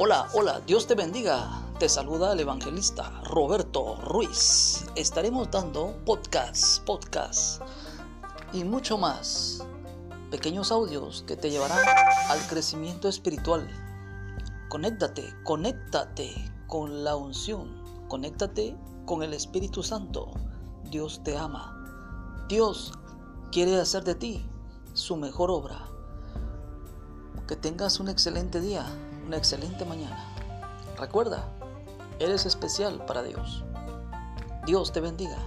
Hola, hola, Dios te bendiga. Te saluda el evangelista Roberto Ruiz. Estaremos dando podcast, podcast y mucho más. Pequeños audios que te llevarán al crecimiento espiritual. Conéctate, conéctate con la unción. Conéctate con el Espíritu Santo. Dios te ama. Dios quiere hacer de ti su mejor obra. Que tengas un excelente día una excelente mañana. Recuerda, eres especial para Dios. Dios te bendiga.